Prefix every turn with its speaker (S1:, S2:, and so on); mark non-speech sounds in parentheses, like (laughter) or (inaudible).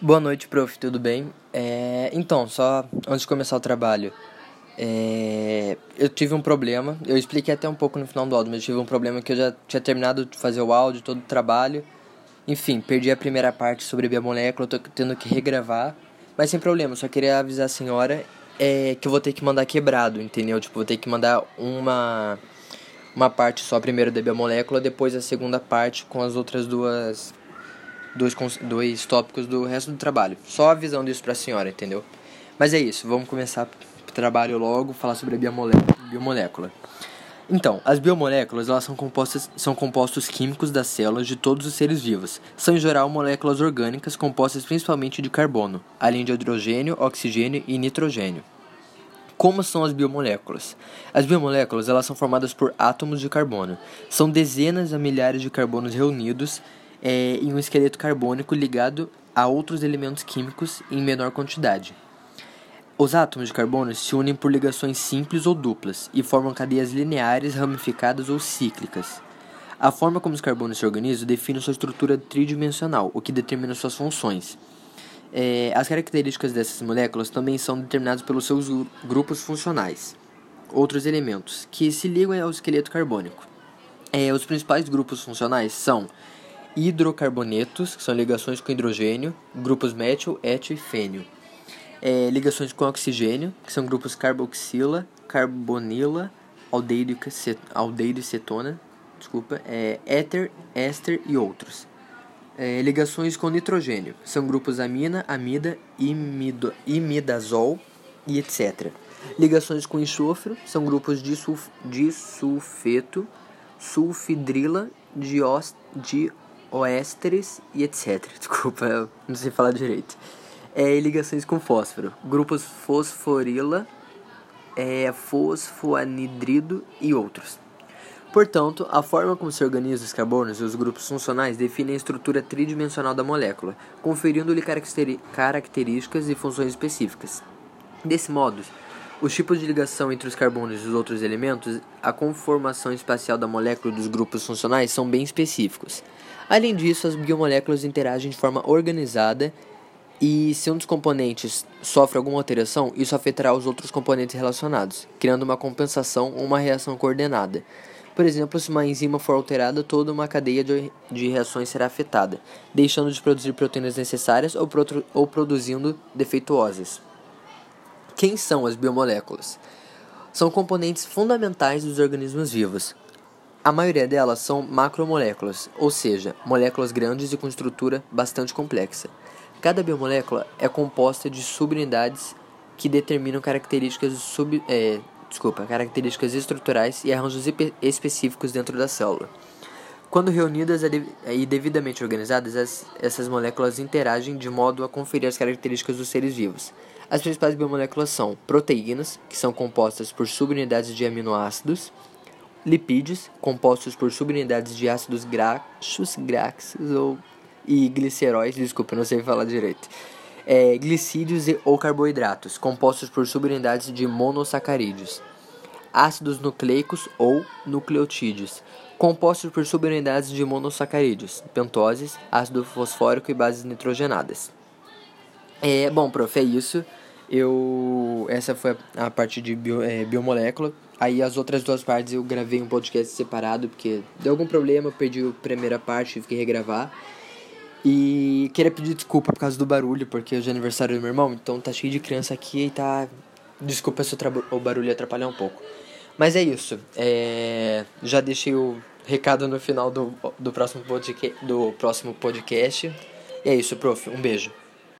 S1: Boa noite, prof, tudo bem? É, então, só antes de começar o trabalho, é, eu tive um problema, eu expliquei até um pouco no final do áudio, mas eu tive um problema que eu já tinha terminado de fazer o áudio, todo o trabalho, enfim, perdi a primeira parte sobre biomolécula, tô tendo que regravar, mas sem problema, só queria avisar a senhora é, que eu vou ter que mandar quebrado, entendeu? Tipo, vou ter que mandar uma, uma parte só primeiro da biomolécula, depois a segunda parte com as outras duas dois, dois tópicos do resto do trabalho. Só avisando isso para a senhora, entendeu? Mas é isso, vamos começar o trabalho logo, falar sobre a biomolécula. Então, as biomoléculas elas são, compostas, são compostos químicos das células de todos os seres vivos. São, em geral, moléculas orgânicas compostas principalmente de carbono, além de hidrogênio, oxigênio e nitrogênio. Como são as biomoléculas? As biomoléculas elas são formadas por átomos de carbono. São dezenas a milhares de carbonos reunidos é, em um esqueleto carbônico ligado a outros elementos químicos em menor quantidade. Os átomos de carbono se unem por ligações simples ou duplas e formam cadeias lineares, ramificadas ou cíclicas. A forma como os carbonos se organizam define sua estrutura tridimensional, o que determina suas funções. É, as características dessas moléculas também são determinadas pelos seus grupos funcionais, outros elementos, que se ligam ao esqueleto carbônico. É, os principais grupos funcionais são hidrocarbonetos, que são ligações com hidrogênio, grupos metil, étil e fênio. É, ligações com oxigênio, que são grupos carboxila, carbonila, aldeído, aldeído e cetona, desculpa, é, éter, éster e outros. É, ligações com nitrogênio, são grupos amina, amida, imido, imidazol e etc. Ligações com enxofre, são grupos de, sulf, de sulfeto, sulfidrila, diós, di oésteres e etc. (laughs) Desculpa, não sei falar direito. É, ligações com fósforo. Grupos fosforila, é, fosfoanidrido e outros. Portanto, a forma como se organizam os carbonos e os grupos funcionais define a estrutura tridimensional da molécula, conferindo-lhe características e funções específicas. Desse modo, os tipos de ligação entre os carbonos e os outros elementos, a conformação espacial da molécula dos grupos funcionais são bem específicos. Além disso, as biomoléculas interagem de forma organizada e se um dos componentes sofre alguma alteração, isso afetará os outros componentes relacionados, criando uma compensação ou uma reação coordenada. Por exemplo, se uma enzima for alterada, toda uma cadeia de, de reações será afetada, deixando de produzir proteínas necessárias ou, pro, ou produzindo defeituosas. Quem são as biomoléculas? São componentes fundamentais dos organismos vivos, a maioria delas são macromoléculas, ou seja, moléculas grandes e com estrutura bastante complexa. Cada biomolécula é composta de subunidades que determinam características, sub, é, desculpa, características estruturais e arranjos específicos dentro da célula. Quando reunidas e devidamente organizadas, essas moléculas interagem de modo a conferir as características dos seres vivos. As principais biomoléculas são proteínas, que são compostas por subunidades de aminoácidos, lipídios, compostos por subunidades de ácidos graxos, graxos ou, e gliceróis, desculpa, não sei falar direito. É, glicídios e, ou carboidratos, compostos por subunidades de monossacarídeos. Ácidos nucleicos ou nucleotídeos, compostos por subunidades de monossacarídeos, pentoses, ácido fosfórico e bases nitrogenadas. É, bom, prof, é isso. Eu essa foi a parte de bio, é, biomolécula. Aí as outras duas partes eu gravei um podcast separado, porque deu algum problema, eu perdi a primeira parte, tive que regravar. E queria pedir desculpa por causa do barulho, porque hoje é aniversário do meu irmão, então tá cheio de criança aqui e tá. Desculpa se o barulho atrapalhar um pouco. Mas é isso. É... Já deixei o recado no final do, do, próximo podcast, do próximo podcast. E é isso, prof. Um beijo.